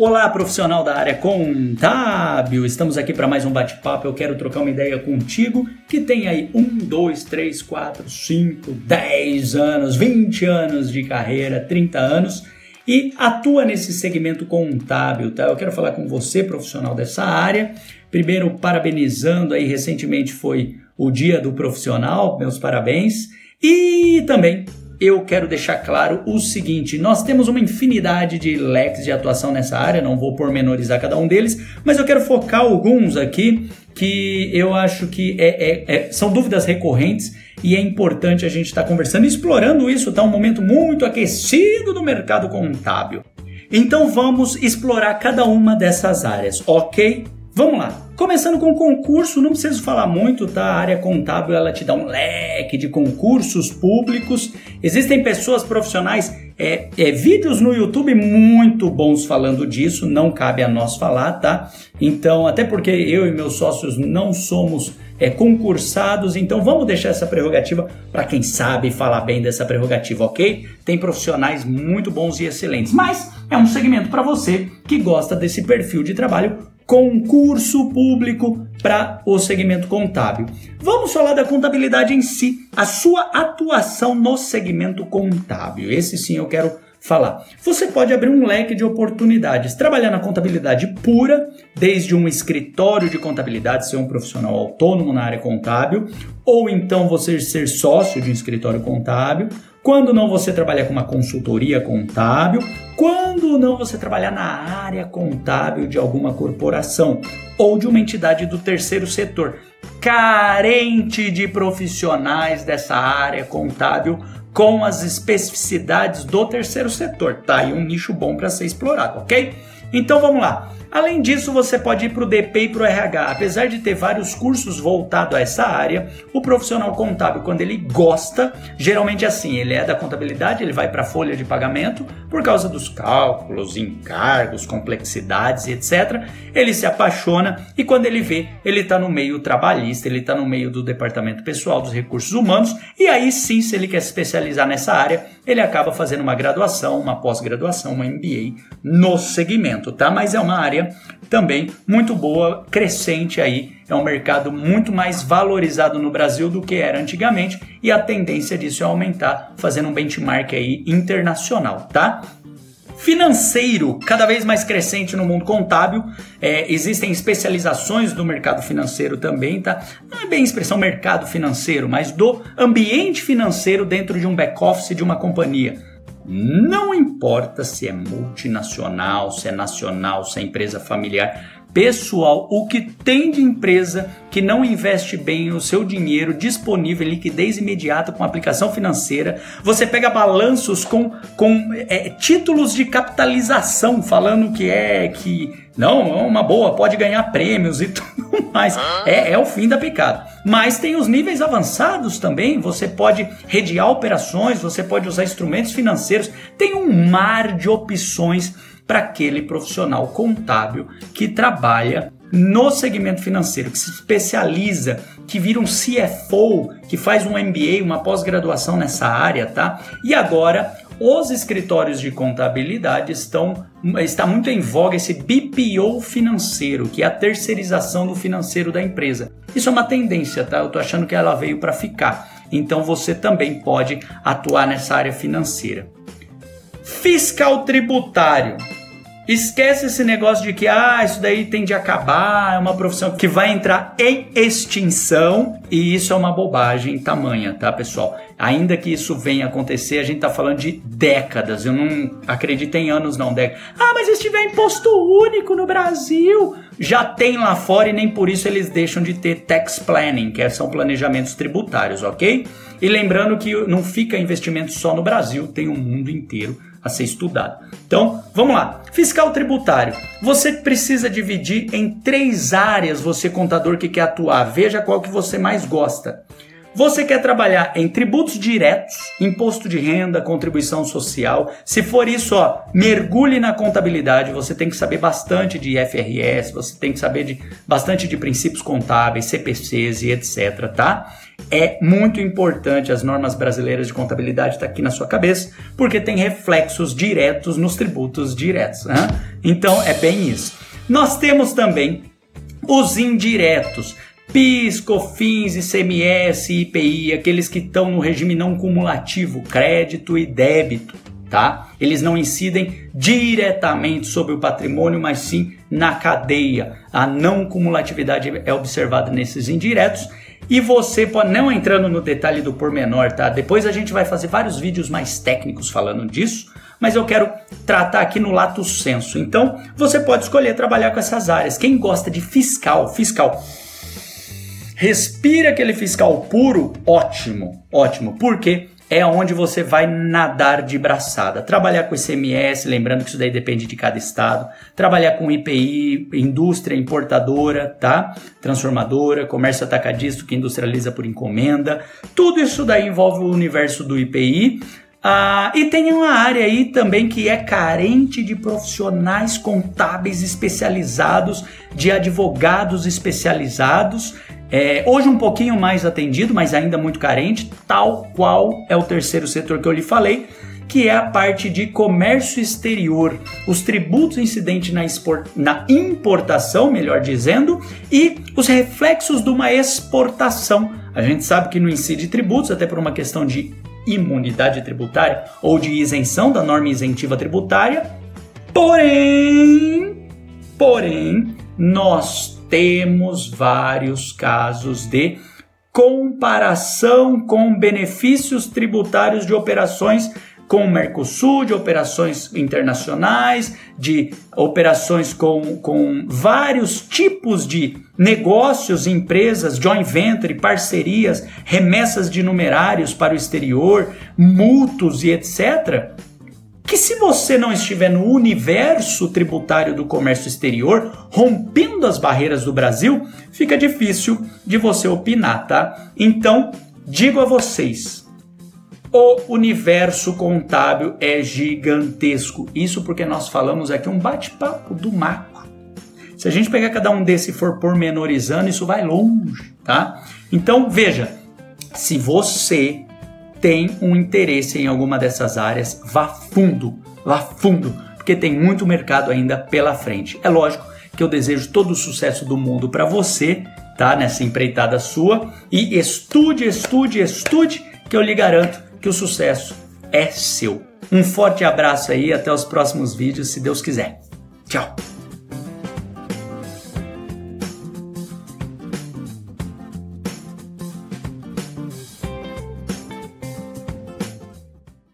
Olá, profissional da área contábil! Estamos aqui para mais um bate-papo. Eu quero trocar uma ideia contigo que tem aí um, dois, três, quatro, cinco, dez anos, 20 anos de carreira, 30 anos e atua nesse segmento contábil, tá? Eu quero falar com você, profissional dessa área. Primeiro, parabenizando aí, recentemente foi o Dia do Profissional, meus parabéns. E também eu quero deixar claro o seguinte: nós temos uma infinidade de leques de atuação nessa área, não vou pormenorizar cada um deles, mas eu quero focar alguns aqui que eu acho que é, é, é, são dúvidas recorrentes e é importante a gente estar tá conversando e explorando isso. Está um momento muito aquecido no mercado contábil. Então vamos explorar cada uma dessas áreas, ok? Vamos lá. Começando com concurso, não preciso falar muito, tá? A área contábil ela te dá um leque de concursos públicos. Existem pessoas profissionais, é, é, vídeos no YouTube muito bons falando disso, não cabe a nós falar, tá? Então, até porque eu e meus sócios não somos é, concursados, então vamos deixar essa prerrogativa para quem sabe falar bem dessa prerrogativa, ok? Tem profissionais muito bons e excelentes, mas é um segmento para você que gosta desse perfil de trabalho concurso público para o segmento contábil. Vamos falar da contabilidade em si, a sua atuação no segmento contábil. Esse sim eu quero falar. Você pode abrir um leque de oportunidades, trabalhar na contabilidade pura, desde um escritório de contabilidade, ser um profissional autônomo na área contábil, ou então você ser sócio de um escritório contábil, quando não você trabalhar com uma consultoria contábil, quando não você trabalhar na área contábil de alguma corporação ou de uma entidade do terceiro setor, carente de profissionais dessa área contábil com as especificidades do terceiro setor. Tá aí um nicho bom para ser explorado, ok? Então vamos lá. Além disso, você pode ir para o DP e para o RH. Apesar de ter vários cursos voltados a essa área, o profissional contábil, quando ele gosta, geralmente é assim, ele é da contabilidade, ele vai para a folha de pagamento por causa dos cálculos, encargos, complexidades, etc. Ele se apaixona e quando ele vê, ele está no meio trabalhista, ele está no meio do departamento pessoal dos recursos humanos e aí sim, se ele quer se especializar nessa área, ele acaba fazendo uma graduação, uma pós-graduação, uma MBA no segmento, tá? Mas é uma área área também muito boa, crescente aí. É um mercado muito mais valorizado no Brasil do que era antigamente e a tendência disso é aumentar, fazendo um benchmark aí internacional, tá? Financeiro, cada vez mais crescente no mundo contábil. É, existem especializações do mercado financeiro também, tá? Não é bem expressão mercado financeiro, mas do ambiente financeiro dentro de um back-office de uma companhia. Não importa se é multinacional, se é nacional, se é empresa familiar, pessoal, o que tem de empresa que não investe bem o seu dinheiro disponível em liquidez imediata com aplicação financeira, você pega balanços com, com é, títulos de capitalização falando que é que não, é uma boa, pode ganhar prêmios e tudo mais. É, é o fim da picada. Mas tem os níveis avançados também. Você pode redear operações, você pode usar instrumentos financeiros. Tem um mar de opções para aquele profissional contábil que trabalha no segmento financeiro, que se especializa, que vira um CFO, que faz um MBA, uma pós-graduação nessa área, tá? E agora os escritórios de contabilidade estão está muito em voga esse BPO financeiro, que é a terceirização do financeiro da empresa. Isso é uma tendência, tá? Eu tô achando que ela veio para ficar. Então você também pode atuar nessa área financeira. Fiscal tributário. Esquece esse negócio de que ah, isso daí tem de acabar, é uma profissão que vai entrar em extinção e isso é uma bobagem tamanha, tá, pessoal? Ainda que isso venha acontecer, a gente tá falando de décadas. Eu não acredito em anos, não, décadas. Ah, mas se tiver imposto único no Brasil, já tem lá fora e nem por isso eles deixam de ter tax planning, que são planejamentos tributários, ok? E lembrando que não fica investimento só no Brasil, tem o mundo inteiro a ser estudado. Então, vamos lá. Fiscal tributário. Você precisa dividir em três áreas, você contador que quer atuar. Veja qual que você mais gosta. Você quer trabalhar em tributos diretos, imposto de renda, contribuição social? Se for isso, ó, mergulhe na contabilidade. Você tem que saber bastante de FRS, você tem que saber de, bastante de princípios contábeis, CPCs e etc, tá? É muito importante as normas brasileiras de contabilidade estar tá aqui na sua cabeça, porque tem reflexos diretos nos tributos diretos. Né? Então é bem isso. Nós temos também os indiretos. PIS, COFINS, ICMS, IPI, aqueles que estão no regime não cumulativo, crédito e débito, tá? Eles não incidem diretamente sobre o patrimônio, mas sim na cadeia. A não cumulatividade é observada nesses indiretos e você não entrando no detalhe do pormenor, tá? Depois a gente vai fazer vários vídeos mais técnicos falando disso, mas eu quero tratar aqui no lato senso. Então, você pode escolher trabalhar com essas áreas. Quem gosta de fiscal, fiscal Respira aquele fiscal puro, ótimo, ótimo, porque é onde você vai nadar de braçada. Trabalhar com ICMS, lembrando que isso daí depende de cada estado. Trabalhar com IPI, indústria importadora, tá? Transformadora, comércio atacadista que industrializa por encomenda. Tudo isso daí envolve o universo do IPI. Ah, e tem uma área aí também que é carente de profissionais contábeis especializados, de advogados especializados é, hoje um pouquinho mais atendido, mas ainda muito carente, tal qual é o terceiro setor que eu lhe falei, que é a parte de comércio exterior, os tributos incidentes na, na importação, melhor dizendo, e os reflexos de uma exportação. A gente sabe que não incide tributos, até por uma questão de imunidade tributária ou de isenção da norma isentiva tributária, porém, porém, nós temos vários casos de comparação com benefícios tributários de operações com o Mercosul, de operações internacionais, de operações com, com vários tipos de negócios, empresas, joint venture, parcerias, remessas de numerários para o exterior, multos e etc que se você não estiver no universo tributário do comércio exterior, rompendo as barreiras do Brasil, fica difícil de você opinar, tá? Então, digo a vocês, o universo contábil é gigantesco. Isso porque nós falamos aqui um bate-papo do macro. Se a gente pegar cada um desses e for pormenorizando, isso vai longe, tá? Então, veja, se você tem um interesse em alguma dessas áreas, vá fundo, vá fundo, porque tem muito mercado ainda pela frente. É lógico que eu desejo todo o sucesso do mundo para você, tá? Nessa empreitada sua e estude, estude, estude, que eu lhe garanto que o sucesso é seu. Um forte abraço aí, até os próximos vídeos, se Deus quiser. Tchau.